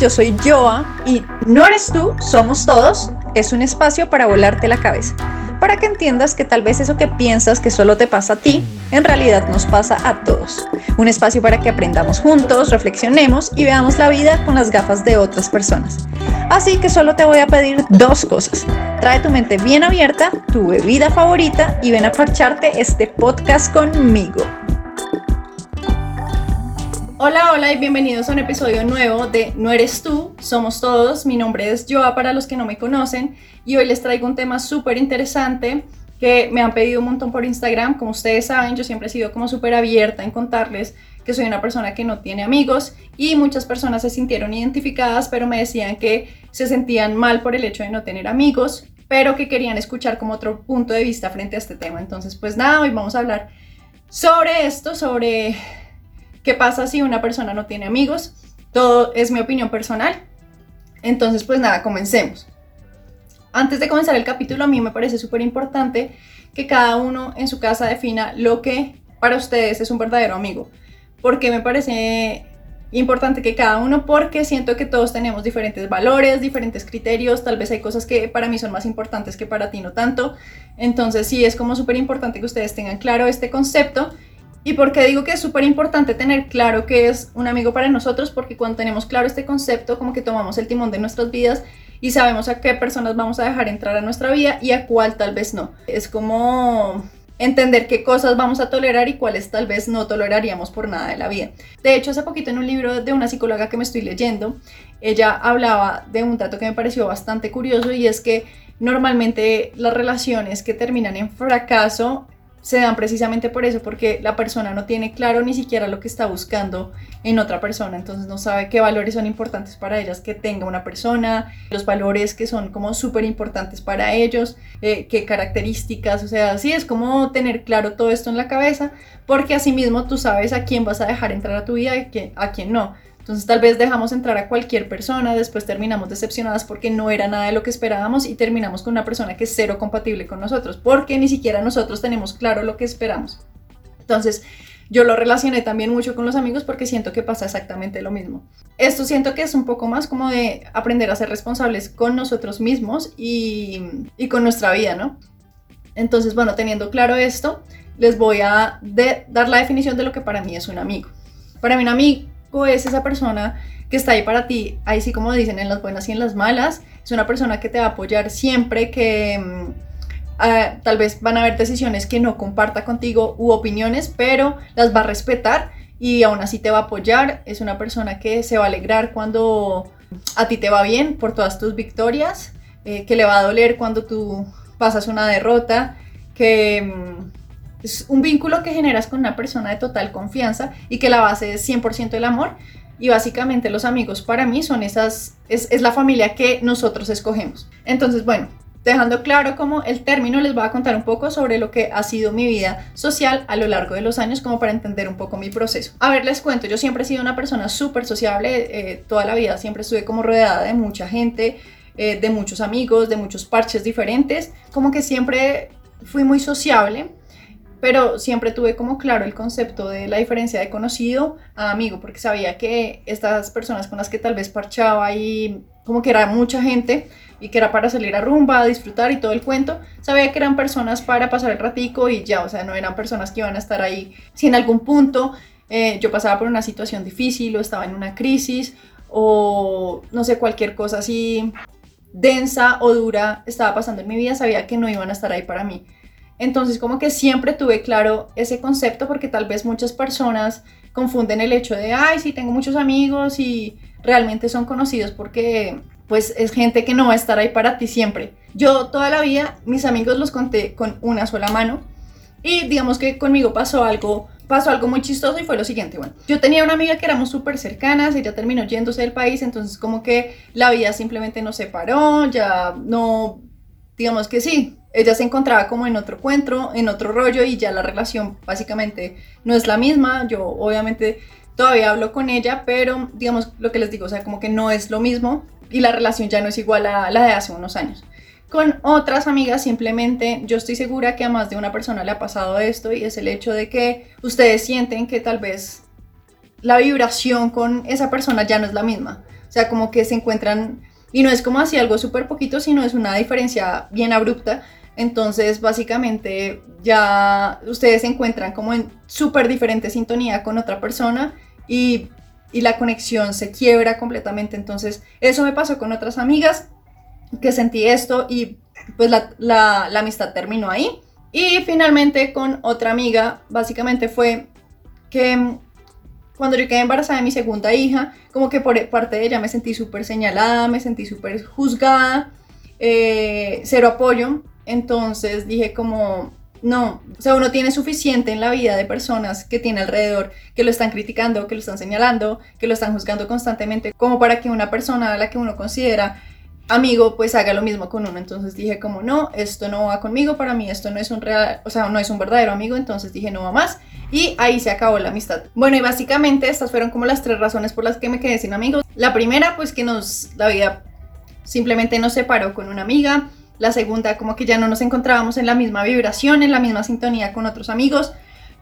Yo soy Joa y no eres tú, somos todos. Es un espacio para volarte la cabeza, para que entiendas que tal vez eso que piensas que solo te pasa a ti, en realidad nos pasa a todos. Un espacio para que aprendamos juntos, reflexionemos y veamos la vida con las gafas de otras personas. Así que solo te voy a pedir dos cosas. Trae tu mente bien abierta, tu bebida favorita y ven a parcharte este podcast conmigo. Hola, hola y bienvenidos a un episodio nuevo de No eres tú, somos todos. Mi nombre es Joa para los que no me conocen y hoy les traigo un tema súper interesante que me han pedido un montón por Instagram. Como ustedes saben, yo siempre he sido como súper abierta en contarles que soy una persona que no tiene amigos y muchas personas se sintieron identificadas, pero me decían que se sentían mal por el hecho de no tener amigos, pero que querían escuchar como otro punto de vista frente a este tema. Entonces, pues nada, hoy vamos a hablar sobre esto, sobre ¿Qué pasa si una persona no tiene amigos? Todo es mi opinión personal. Entonces, pues nada, comencemos. Antes de comenzar el capítulo, a mí me parece súper importante que cada uno en su casa defina lo que para ustedes es un verdadero amigo. Porque me parece importante que cada uno, porque siento que todos tenemos diferentes valores, diferentes criterios, tal vez hay cosas que para mí son más importantes que para ti no tanto. Entonces sí, es como súper importante que ustedes tengan claro este concepto ¿Y por qué digo que es súper importante tener claro que es un amigo para nosotros? Porque cuando tenemos claro este concepto, como que tomamos el timón de nuestras vidas y sabemos a qué personas vamos a dejar entrar a nuestra vida y a cuál tal vez no. Es como entender qué cosas vamos a tolerar y cuáles tal vez no toleraríamos por nada de la vida. De hecho, hace poquito en un libro de una psicóloga que me estoy leyendo, ella hablaba de un dato que me pareció bastante curioso y es que normalmente las relaciones que terminan en fracaso se dan precisamente por eso, porque la persona no tiene claro ni siquiera lo que está buscando en otra persona, entonces no sabe qué valores son importantes para ellas que tenga una persona, los valores que son como súper importantes para ellos, eh, qué características, o sea, sí es como tener claro todo esto en la cabeza, porque asimismo tú sabes a quién vas a dejar entrar a tu vida y a quién no. Entonces tal vez dejamos entrar a cualquier persona, después terminamos decepcionadas porque no era nada de lo que esperábamos y terminamos con una persona que es cero compatible con nosotros, porque ni siquiera nosotros tenemos claro lo que esperamos. Entonces yo lo relacioné también mucho con los amigos porque siento que pasa exactamente lo mismo. Esto siento que es un poco más como de aprender a ser responsables con nosotros mismos y, y con nuestra vida, ¿no? Entonces, bueno, teniendo claro esto, les voy a dar la definición de lo que para mí es un amigo. Para mí un amigo es esa persona que está ahí para ti, ahí sí como dicen, en las buenas y en las malas. Es una persona que te va a apoyar siempre, que ah, tal vez van a haber decisiones que no comparta contigo u opiniones, pero las va a respetar y aún así te va a apoyar. Es una persona que se va a alegrar cuando a ti te va bien por todas tus victorias, eh, que le va a doler cuando tú pasas una derrota, que mm, es un vínculo que generas con una persona de total confianza y que la base es 100% el amor. Y básicamente los amigos para mí son esas, es, es la familia que nosotros escogemos. Entonces, bueno, dejando claro como el término, les voy a contar un poco sobre lo que ha sido mi vida social a lo largo de los años, como para entender un poco mi proceso. A ver, les cuento, yo siempre he sido una persona súper sociable, eh, toda la vida siempre estuve como rodeada de mucha gente, eh, de muchos amigos, de muchos parches diferentes, como que siempre fui muy sociable pero siempre tuve como claro el concepto de la diferencia de conocido a amigo, porque sabía que estas personas con las que tal vez parchaba y como que era mucha gente y que era para salir a rumba, a disfrutar y todo el cuento, sabía que eran personas para pasar el ratico y ya, o sea, no eran personas que iban a estar ahí si en algún punto eh, yo pasaba por una situación difícil o estaba en una crisis o no sé, cualquier cosa así densa o dura estaba pasando en mi vida, sabía que no iban a estar ahí para mí. Entonces como que siempre tuve claro ese concepto porque tal vez muchas personas confunden el hecho de, ay, sí, tengo muchos amigos y realmente son conocidos porque pues es gente que no va a estar ahí para ti siempre. Yo toda la vida mis amigos los conté con una sola mano y digamos que conmigo pasó algo pasó algo muy chistoso y fue lo siguiente, bueno, yo tenía una amiga que éramos súper cercanas, ella terminó yéndose del país, entonces como que la vida simplemente nos separó, ya no, digamos que sí, ella se encontraba como en otro encuentro, en otro rollo y ya la relación básicamente no es la misma. Yo obviamente todavía hablo con ella, pero digamos lo que les digo, o sea, como que no es lo mismo y la relación ya no es igual a la de hace unos años. Con otras amigas simplemente yo estoy segura que a más de una persona le ha pasado esto y es el hecho de que ustedes sienten que tal vez la vibración con esa persona ya no es la misma. O sea, como que se encuentran, y no es como así algo súper poquito, sino es una diferencia bien abrupta. Entonces, básicamente, ya ustedes se encuentran como en súper diferente sintonía con otra persona y, y la conexión se quiebra completamente. Entonces, eso me pasó con otras amigas que sentí esto y pues la, la, amistad terminó ahí. Y finalmente con otra amiga, básicamente fue que cuando yo quedé embarazada de mi segunda hija, como que por parte de ella me sentí súper señalada, me sentí súper juzgada, eh, cero apoyo. Entonces dije como, no, o sea, uno tiene suficiente en la vida de personas que tiene alrededor que lo están criticando, que lo están señalando, que lo están juzgando constantemente, como para que una persona a la que uno considera amigo pues haga lo mismo con uno. Entonces dije como no, esto no va conmigo, para mí esto no es un real, o sea, no es un verdadero amigo, entonces dije no va más y ahí se acabó la amistad. Bueno, y básicamente estas fueron como las tres razones por las que me quedé sin amigos. La primera pues que nos la vida simplemente nos separó con una amiga. La segunda como que ya no nos encontrábamos en la misma vibración, en la misma sintonía con otros amigos.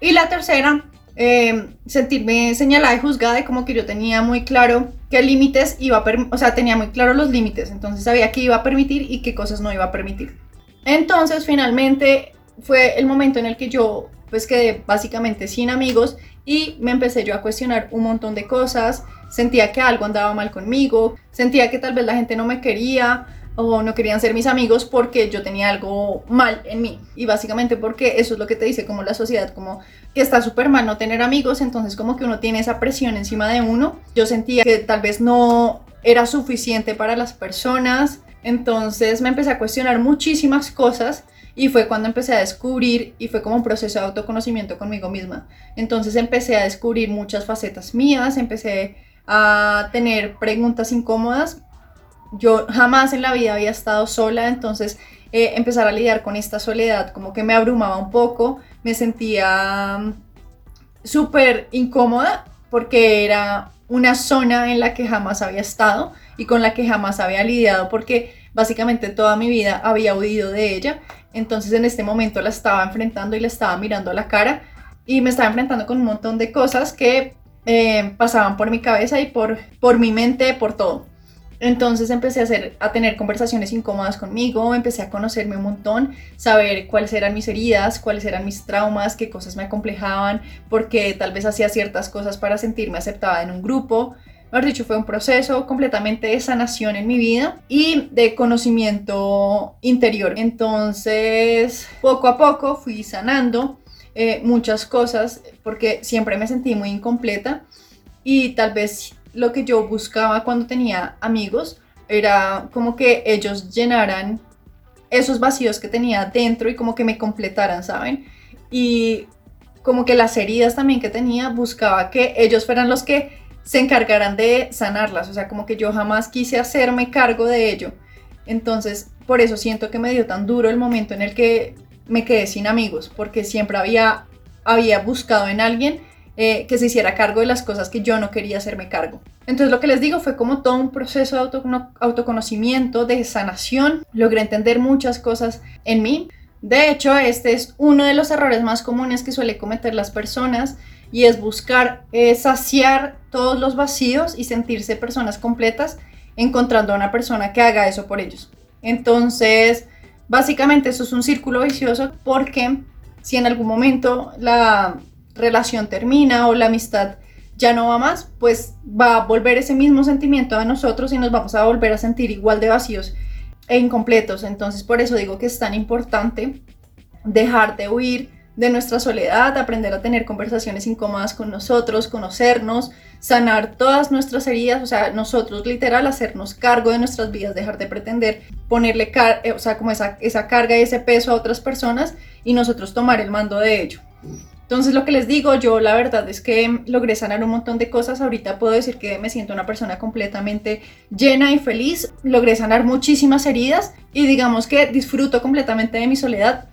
Y la tercera eh, sentirme señalada y juzgada y como que yo tenía muy claro qué límites iba a o sea, tenía muy claro los límites, entonces sabía qué iba a permitir y qué cosas no iba a permitir. Entonces, finalmente fue el momento en el que yo pues quedé básicamente sin amigos y me empecé yo a cuestionar un montón de cosas, sentía que algo andaba mal conmigo, sentía que tal vez la gente no me quería, o no querían ser mis amigos porque yo tenía algo mal en mí. Y básicamente porque eso es lo que te dice como la sociedad, como que está súper mal no tener amigos, entonces como que uno tiene esa presión encima de uno. Yo sentía que tal vez no era suficiente para las personas, entonces me empecé a cuestionar muchísimas cosas y fue cuando empecé a descubrir y fue como un proceso de autoconocimiento conmigo misma. Entonces empecé a descubrir muchas facetas mías, empecé a tener preguntas incómodas yo jamás en la vida había estado sola, entonces eh, empezar a lidiar con esta soledad como que me abrumaba un poco, me sentía mm, súper incómoda porque era una zona en la que jamás había estado y con la que jamás había lidiado porque básicamente toda mi vida había huido de ella. Entonces en este momento la estaba enfrentando y la estaba mirando a la cara y me estaba enfrentando con un montón de cosas que eh, pasaban por mi cabeza y por, por mi mente, por todo. Entonces empecé a, hacer, a tener conversaciones incómodas conmigo, empecé a conocerme un montón, saber cuáles eran mis heridas, cuáles eran mis traumas, qué cosas me acomplejaban, porque tal vez hacía ciertas cosas para sentirme aceptada en un grupo. Mejor dicho, fue un proceso completamente de sanación en mi vida y de conocimiento interior. Entonces, poco a poco fui sanando eh, muchas cosas porque siempre me sentí muy incompleta y tal vez lo que yo buscaba cuando tenía amigos era como que ellos llenaran esos vacíos que tenía dentro y como que me completaran, ¿saben? Y como que las heridas también que tenía, buscaba que ellos fueran los que se encargaran de sanarlas, o sea, como que yo jamás quise hacerme cargo de ello. Entonces, por eso siento que me dio tan duro el momento en el que me quedé sin amigos, porque siempre había, había buscado en alguien eh, que se hiciera cargo de las cosas que yo no quería hacerme cargo. Entonces lo que les digo fue como todo un proceso de autoconocimiento, de sanación. Logré entender muchas cosas en mí. De hecho, este es uno de los errores más comunes que suele cometer las personas y es buscar saciar todos los vacíos y sentirse personas completas encontrando a una persona que haga eso por ellos. Entonces, básicamente eso es un círculo vicioso porque si en algún momento la relación termina o la amistad ya no va más, pues va a volver ese mismo sentimiento a nosotros y nos vamos a volver a sentir igual de vacíos e incompletos. Entonces por eso digo que es tan importante dejar de huir de nuestra soledad, aprender a tener conversaciones incómodas con nosotros, conocernos, sanar todas nuestras heridas, o sea, nosotros literal hacernos cargo de nuestras vidas, dejar de pretender ponerle, eh, o sea, como esa, esa carga y ese peso a otras personas y nosotros tomar el mando de ello. Entonces lo que les digo, yo la verdad es que logré sanar un montón de cosas. Ahorita puedo decir que me siento una persona completamente llena y feliz. Logré sanar muchísimas heridas y digamos que disfruto completamente de mi soledad.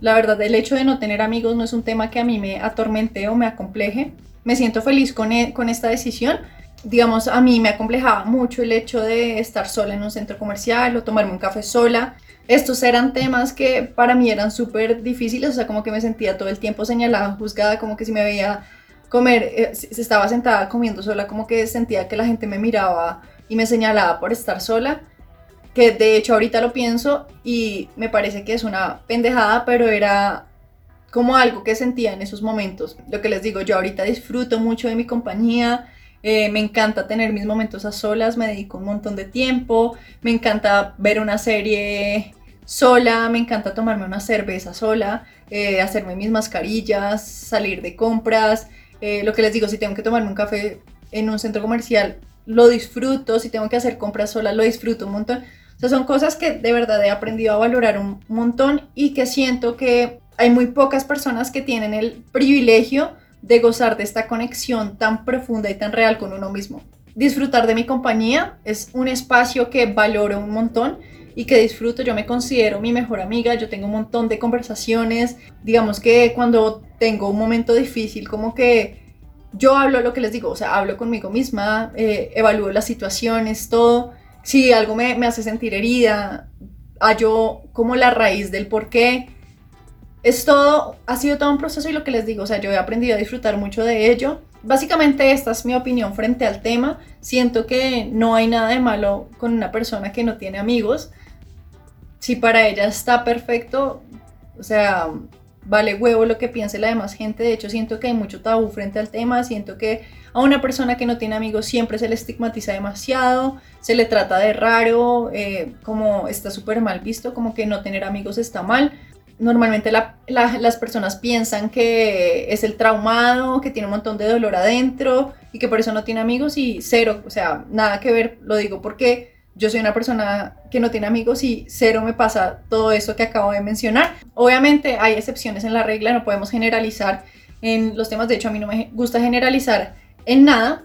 La verdad, el hecho de no tener amigos no es un tema que a mí me atormente o me acompleje. Me siento feliz con, e, con esta decisión. Digamos, a mí me acomplejaba mucho el hecho de estar sola en un centro comercial o tomarme un café sola estos eran temas que para mí eran súper difíciles, o sea, como que me sentía todo el tiempo señalada, juzgada, como que si me veía comer, eh, si estaba sentada comiendo sola, como que sentía que la gente me miraba y me señalaba por estar sola, que de hecho ahorita lo pienso y me parece que es una pendejada, pero era como algo que sentía en esos momentos. Lo que les digo, yo ahorita disfruto mucho de mi compañía, eh, me encanta tener mis momentos a solas, me dedico un montón de tiempo, me encanta ver una serie sola, me encanta tomarme una cerveza sola, eh, hacerme mis mascarillas, salir de compras, eh, lo que les digo, si tengo que tomarme un café en un centro comercial, lo disfruto, si tengo que hacer compras sola, lo disfruto un montón. O sea, son cosas que de verdad he aprendido a valorar un montón y que siento que hay muy pocas personas que tienen el privilegio de gozar de esta conexión tan profunda y tan real con uno mismo. Disfrutar de mi compañía es un espacio que valoro un montón y que disfruto. Yo me considero mi mejor amiga, yo tengo un montón de conversaciones. Digamos que cuando tengo un momento difícil, como que yo hablo lo que les digo, o sea, hablo conmigo misma, eh, evalúo las situaciones, todo. Si algo me, me hace sentir herida, hallo como la raíz del por qué es todo, ha sido todo un proceso y lo que les digo, o sea, yo he aprendido a disfrutar mucho de ello. Básicamente esta es mi opinión frente al tema. Siento que no hay nada de malo con una persona que no tiene amigos. Si para ella está perfecto, o sea, vale huevo lo que piense la demás gente. De hecho, siento que hay mucho tabú frente al tema. Siento que a una persona que no tiene amigos siempre se le estigmatiza demasiado, se le trata de raro, eh, como está súper mal visto, como que no tener amigos está mal normalmente las personas piensan que es el traumado, que tiene un montón de dolor adentro y que por eso no tiene amigos y cero, o sea, nada que ver, lo digo porque yo soy una persona que no tiene amigos y cero me pasa todo eso que acabo de mencionar. Obviamente hay excepciones en la regla, no podemos generalizar en los temas, de hecho a mí no me gusta generalizar en nada,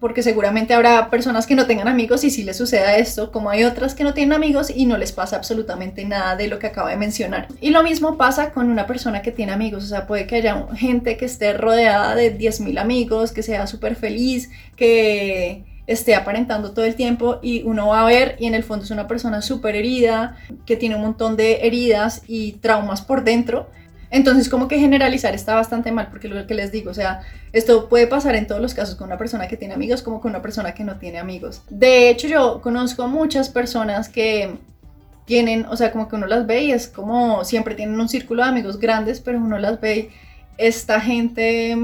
porque seguramente habrá personas que no tengan amigos y si les suceda esto, como hay otras que no tienen amigos y no les pasa absolutamente nada de lo que acabo de mencionar. Y lo mismo pasa con una persona que tiene amigos, o sea, puede que haya gente que esté rodeada de 10.000 amigos, que sea súper feliz, que esté aparentando todo el tiempo y uno va a ver y en el fondo es una persona súper herida, que tiene un montón de heridas y traumas por dentro entonces, como que generalizar está bastante mal, porque lo que les digo, o sea, esto puede pasar en todos los casos con una persona que tiene amigos como con una persona que no tiene amigos. De hecho, yo conozco a muchas personas que tienen, o sea, como que uno las ve y es como siempre tienen un círculo de amigos grandes, pero uno las ve esta gente,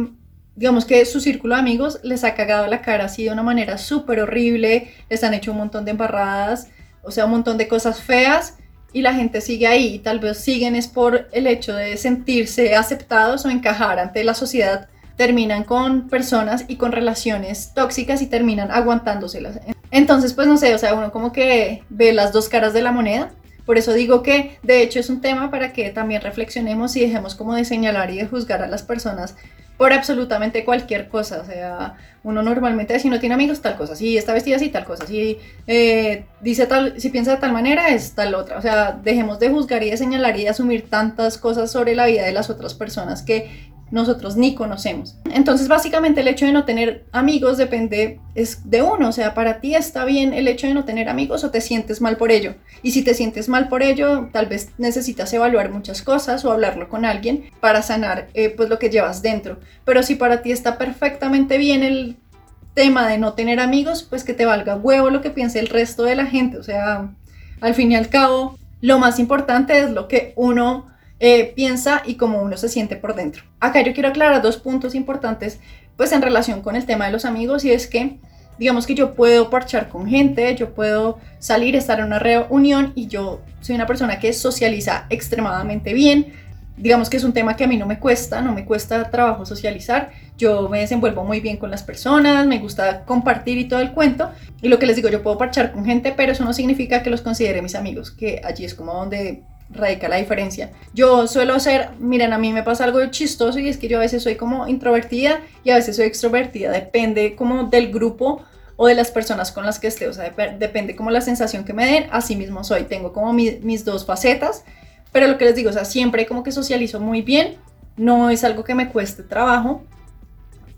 digamos que su círculo de amigos les ha cagado la cara así de una manera súper horrible, les han hecho un montón de embarradas, o sea, un montón de cosas feas y la gente sigue ahí y tal vez siguen es por el hecho de sentirse aceptados o encajar ante la sociedad, terminan con personas y con relaciones tóxicas y terminan aguantándoselas. Entonces, pues no sé, o sea, uno como que ve las dos caras de la moneda. Por eso digo que de hecho es un tema para que también reflexionemos y dejemos como de señalar y de juzgar a las personas por absolutamente cualquier cosa. O sea, uno normalmente si no tiene amigos, tal cosa. Si está vestida así, tal cosa. Si eh, dice tal, si piensa de tal manera, es tal otra. O sea, dejemos de juzgar y de señalar y de asumir tantas cosas sobre la vida de las otras personas que nosotros ni conocemos. Entonces, básicamente el hecho de no tener amigos depende es de uno, o sea, para ti está bien el hecho de no tener amigos o te sientes mal por ello. Y si te sientes mal por ello, tal vez necesitas evaluar muchas cosas o hablarlo con alguien para sanar eh, pues lo que llevas dentro. Pero si para ti está perfectamente bien el tema de no tener amigos, pues que te valga huevo lo que piense el resto de la gente, o sea, al fin y al cabo, lo más importante es lo que uno eh, piensa y cómo uno se siente por dentro. Acá yo quiero aclarar dos puntos importantes pues en relación con el tema de los amigos y es que digamos que yo puedo parchar con gente, yo puedo salir, estar en una reunión y yo soy una persona que socializa extremadamente bien. Digamos que es un tema que a mí no me cuesta, no me cuesta trabajo socializar. Yo me desenvuelvo muy bien con las personas, me gusta compartir y todo el cuento. Y lo que les digo, yo puedo parchar con gente, pero eso no significa que los considere mis amigos, que allí es como donde radica la diferencia. Yo suelo ser, miren, a mí me pasa algo chistoso y es que yo a veces soy como introvertida y a veces soy extrovertida, depende como del grupo o de las personas con las que esté, o sea, depende como la sensación que me den, así mismo soy, tengo como mis dos facetas, pero lo que les digo, o sea, siempre como que socializo muy bien, no es algo que me cueste trabajo.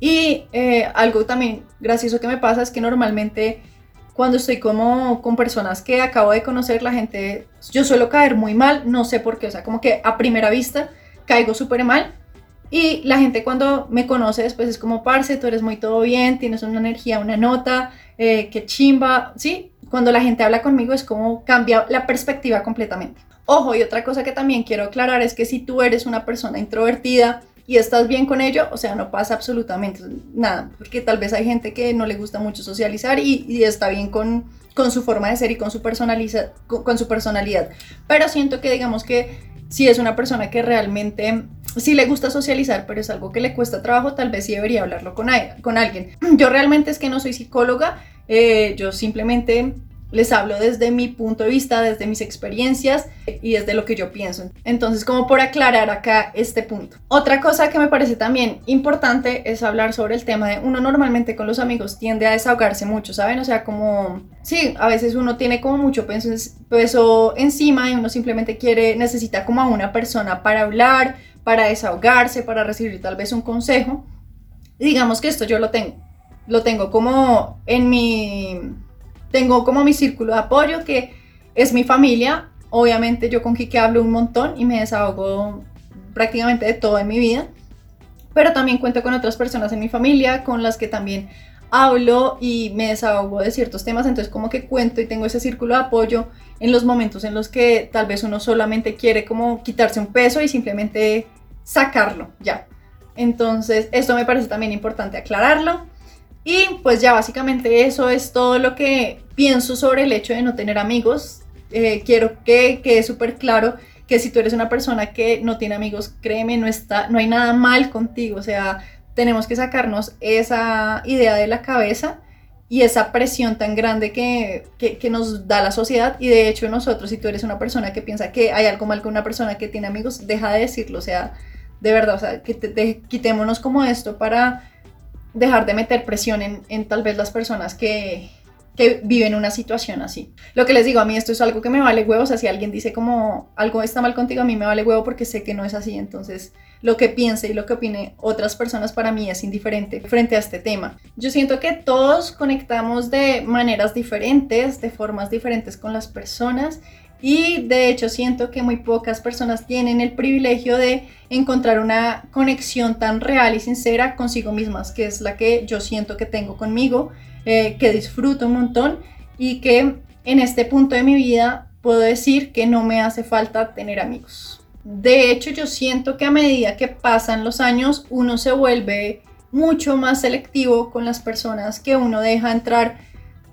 Y eh, algo también gracioso que me pasa es que normalmente cuando estoy como con personas que acabo de conocer, la gente, yo suelo caer muy mal, no sé por qué, o sea, como que a primera vista caigo súper mal. Y la gente cuando me conoce después es como, parce, tú eres muy todo bien, tienes una energía, una nota, eh, qué chimba, ¿sí? Cuando la gente habla conmigo es como cambia la perspectiva completamente. Ojo, y otra cosa que también quiero aclarar es que si tú eres una persona introvertida, y estás bien con ello, o sea, no pasa absolutamente nada, porque tal vez hay gente que no le gusta mucho socializar y, está bien con, con, su forma de ser y con su, personaliza, con, su personalidad. Pero siento que digamos que si es una persona que realmente sí le gusta socializar, pero es algo que le cuesta trabajo, tal vez sí debería hablarlo con, con alguien. Yo realmente es que no soy psicóloga, eh, yo simplemente les hablo desde mi punto de vista, desde mis experiencias y desde lo que yo pienso. Entonces, como por aclarar acá este punto. Otra cosa que me parece también importante es hablar sobre el tema de uno normalmente con los amigos tiende a desahogarse mucho, ¿saben? O sea, como, sí, a veces uno tiene como mucho peso, peso encima y uno simplemente quiere, necesita como a una persona para hablar, para desahogarse, para recibir tal vez un consejo. Digamos que esto yo lo tengo. Lo tengo como en mi tengo como mi círculo de apoyo, que es mi familia. Obviamente yo con Kike hablo un montón y me desahogo prácticamente de todo en mi vida. Pero también cuento con otras personas en mi familia con las que también hablo y me desahogo de ciertos temas. Entonces como que cuento y tengo ese círculo de apoyo en los momentos en los que tal vez uno solamente quiere como quitarse un peso y simplemente sacarlo ya. Entonces esto me parece también importante aclararlo. Y pues ya básicamente eso es todo lo que pienso sobre el hecho de no tener amigos. Eh, quiero que quede súper claro que si tú eres una persona que no tiene amigos, créeme, no, está, no hay nada mal contigo. O sea, tenemos que sacarnos esa idea de la cabeza y esa presión tan grande que, que, nos da la sociedad. Y de hecho nosotros, si tú eres una persona que piensa que hay algo mal con una persona que tiene amigos, deja de decirlo. O sea, de verdad, o sea, que te, quitémonos como esto para dejar de meter presión en, en tal vez las personas que, que viven una situación así. Lo que les digo, a mí esto es algo que me vale huevo, o sea, si alguien dice como algo está mal contigo, a mí me vale huevo porque sé que no es así, entonces lo que piense y lo que opine otras personas para mí es indiferente frente a este tema. Yo siento que todos conectamos de maneras diferentes, de formas diferentes con las personas y de hecho siento que muy pocas personas tienen el privilegio de encontrar una conexión tan real y sincera consigo mismas, que es la que yo siento que tengo conmigo, eh, que disfruto un montón y que en este punto de mi vida puedo decir que no me hace falta tener amigos. De hecho, yo siento que a medida que pasan los años, uno se vuelve mucho más selectivo con las personas que uno deja entrar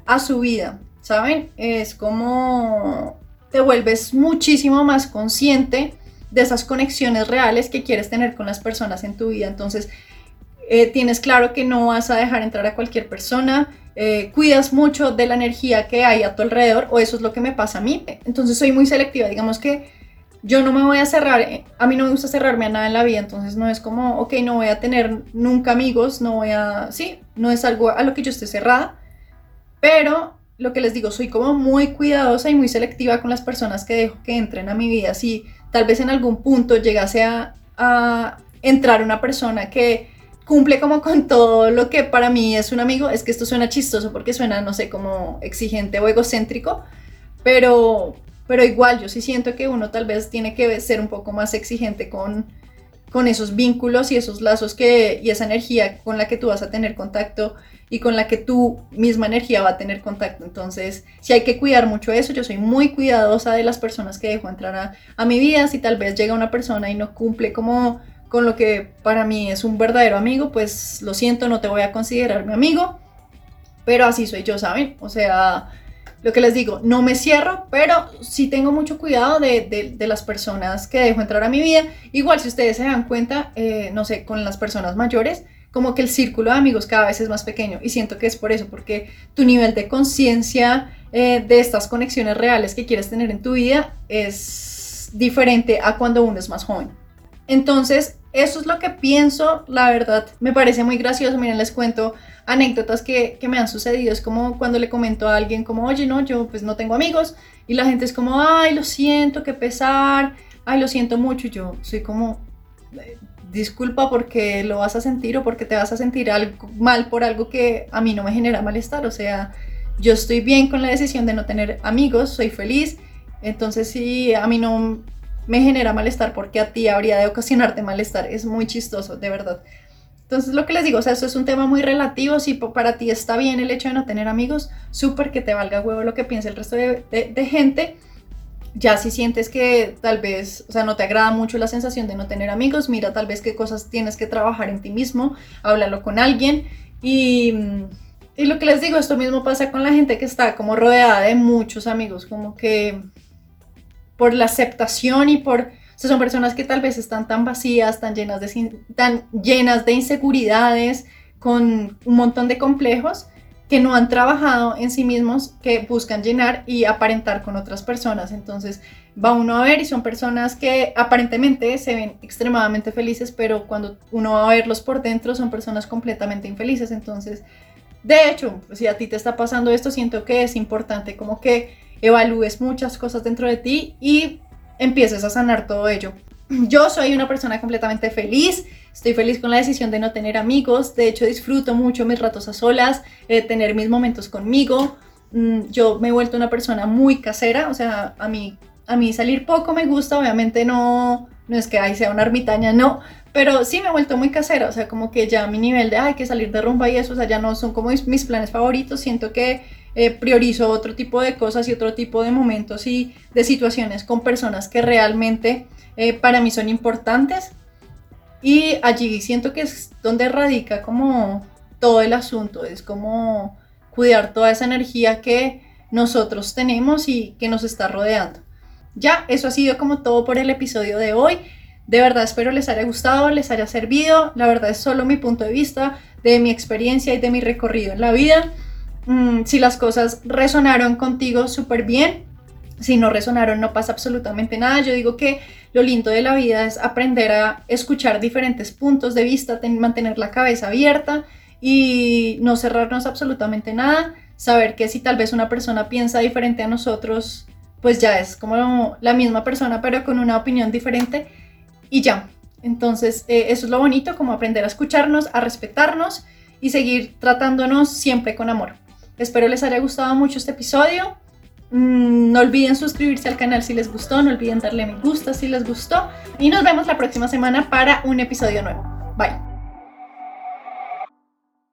a su vida. ¿Saben? Es como te vuelves muchísimo más consciente de esas conexiones reales que quieres tener con las personas en tu vida. Entonces, eh, tienes claro que no vas a dejar entrar a cualquier persona, eh, cuidas mucho de la energía que hay a tu alrededor, o eso es lo que me pasa a mí. Entonces, soy muy selectiva. Digamos que yo no me voy a cerrar, eh, a mí no me gusta cerrarme a nada en la vida, entonces no es como, ok, no voy a tener nunca amigos, no voy a, sí, no es algo a lo que yo esté cerrada, pero lo que les digo, soy como muy cuidadosa y muy selectiva con las personas que dejo que entren a mi vida. Si tal vez en algún punto llegase a, entrar una persona que cumple como con todo lo que para mí es un amigo, es que esto suena chistoso porque suena, no sé, como exigente o egocéntrico, pero, pero igual yo sí siento que uno tal vez tiene que ser un poco más exigente con, con esos vínculos y esos lazos que, y esa energía con la que tú vas a tener contacto y con la que tu misma energía va a tener contacto. Entonces, si hay que cuidar mucho eso, yo soy muy cuidadosa de las personas que dejo entrar a, mi vida. Si tal vez llega una persona y no cumple como con lo que para mí es un verdadero amigo, pues lo siento, no te voy a considerar mi amigo. Pero así soy yo, ¿saben? O sea, lo que les digo, no me cierro, pero sí tengo mucho cuidado de, las personas que dejo entrar a mi vida. Igual, si ustedes se dan cuenta, eh, no sé, con las personas mayores, como que el círculo de amigos cada vez es más pequeño. Y siento que es por eso, porque tu nivel de conciencia eh, de estas conexiones reales que quieres tener en tu vida es diferente a cuando uno es más joven. Entonces, eso es lo que pienso, la verdad, me parece muy gracioso, miren, les cuento anécdotas que, que, me han sucedido, es como cuando le comento a alguien como, oye, no, yo pues no tengo amigos, y la gente es como, ay, lo siento, qué pesar, ay, lo siento mucho, y yo soy como, disculpa porque lo vas a sentir o porque te vas a sentir mal por algo que a mí no me genera malestar. O sea, yo estoy bien con la decisión de no tener amigos, soy feliz. Entonces, si a mí no me genera malestar, porque a ti habría de ocasionarte malestar. Es muy chistoso, de verdad. Entonces, lo que les digo, o sea, eso es un tema muy relativo. Si para ti está bien el hecho de no tener amigos, súper que te valga huevo lo que piense el resto de, gente. Ya si sientes que tal vez, o sea, no te agrada mucho la sensación de no tener amigos, mira tal vez qué cosas tienes que trabajar en ti mismo, háblalo con alguien. Y, y lo que les digo, esto mismo pasa con la gente que está como rodeada de muchos amigos, como que por la aceptación y por sea, son personas que tal vez están tan vacías, tan llenas, de, tan llenas de inseguridades, con un montón de complejos, que no han trabajado en sí mismos, que buscan llenar y aparentar con otras personas. Entonces va uno a ver y son personas que aparentemente se ven extremadamente felices, pero cuando uno va a verlos por dentro son personas completamente infelices. Entonces, de hecho, si a ti te está pasando esto, siento que es importante como que evalúes muchas cosas dentro de ti y empieces a sanar todo ello. Yo soy una persona completamente feliz, estoy feliz con la decisión de no tener amigos, de hecho disfruto mucho mis ratos a solas, eh, tener mis momentos conmigo. Mm, yo me he vuelto una persona muy casera, o sea, a mí, a mí salir poco me gusta, obviamente no, no es que ahí sea una ermitaña, no, pero sí me he vuelto muy casera, o sea, como que ya mi nivel de hay que salir de rumba y eso, o sea, ya no son como mis planes favoritos, siento que eh, priorizo otro tipo de cosas y otro tipo de momentos y de situaciones con personas que realmente eh, para mí son importantes. Y allí siento que es donde radica como todo el asunto, es como cuidar toda esa energía que nosotros tenemos y que nos está rodeando. Ya, eso ha sido como todo por el episodio de hoy. De verdad espero les haya gustado, les haya servido. La verdad es solo mi punto de vista, de mi experiencia y de mi recorrido en la vida. Mm, si las cosas resonaron contigo súper bien, si no resonaron no pasa absolutamente nada. Yo digo que lo lindo de la vida es aprender a escuchar diferentes puntos de vista, mantener la cabeza abierta y no cerrarnos absolutamente nada. Saber que si tal vez una persona piensa diferente a nosotros, pues ya es como la misma persona, pero con una opinión diferente y ya. Entonces, eh, eso es lo bonito, como aprender a escucharnos, a respetarnos y seguir tratándonos siempre con amor. Espero les haya gustado mucho este episodio. Mm, no olviden suscribirse al canal si les gustó, no olviden darle me gusta si les gustó y nos vemos la próxima semana para un episodio nuevo. Bye.